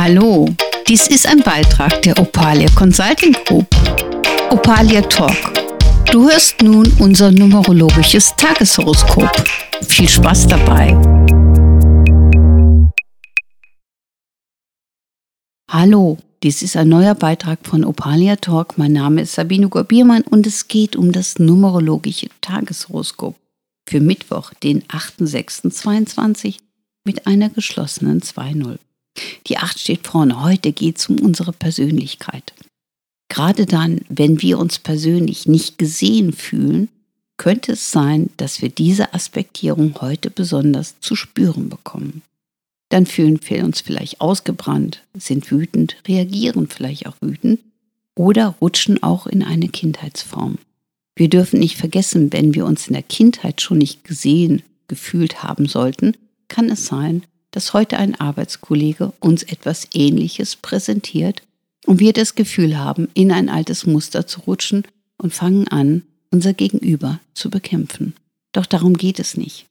Hallo, dies ist ein Beitrag der Opalia Consulting Group. Opalia Talk. Du hörst nun unser numerologisches Tageshoroskop. Viel Spaß dabei. Hallo, dies ist ein neuer Beitrag von Opalia Talk. Mein Name ist Sabine Gorbiermann und es geht um das numerologische Tageshoroskop für Mittwoch, den 8.6.22 mit einer geschlossenen 2.0. Die 8 steht vorne. Heute geht es um unsere Persönlichkeit. Gerade dann, wenn wir uns persönlich nicht gesehen fühlen, könnte es sein, dass wir diese Aspektierung heute besonders zu spüren bekommen. Dann fühlen wir uns vielleicht ausgebrannt, sind wütend, reagieren vielleicht auch wütend oder rutschen auch in eine Kindheitsform. Wir dürfen nicht vergessen, wenn wir uns in der Kindheit schon nicht gesehen, gefühlt haben sollten, kann es sein, dass heute ein Arbeitskollege uns etwas Ähnliches präsentiert und wir das Gefühl haben, in ein altes Muster zu rutschen und fangen an, unser Gegenüber zu bekämpfen. Doch darum geht es nicht.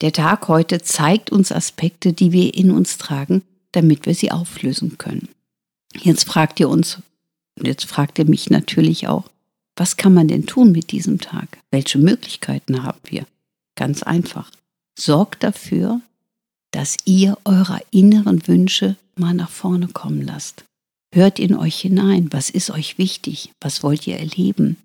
Der Tag heute zeigt uns Aspekte, die wir in uns tragen, damit wir sie auflösen können. Jetzt fragt ihr uns, und jetzt fragt ihr mich natürlich auch, was kann man denn tun mit diesem Tag? Welche Möglichkeiten haben wir? Ganz einfach. Sorgt dafür, dass ihr eure inneren Wünsche mal nach vorne kommen lasst. Hört in euch hinein, was ist euch wichtig, was wollt ihr erleben,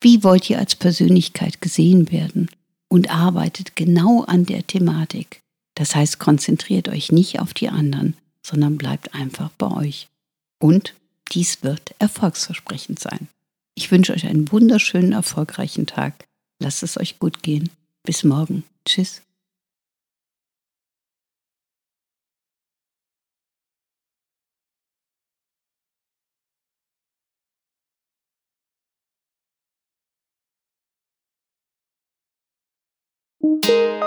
wie wollt ihr als Persönlichkeit gesehen werden und arbeitet genau an der Thematik. Das heißt, konzentriert euch nicht auf die anderen, sondern bleibt einfach bei euch. Und dies wird erfolgsversprechend sein. Ich wünsche euch einen wunderschönen, erfolgreichen Tag. Lasst es euch gut gehen. Bis morgen. Tschüss. Música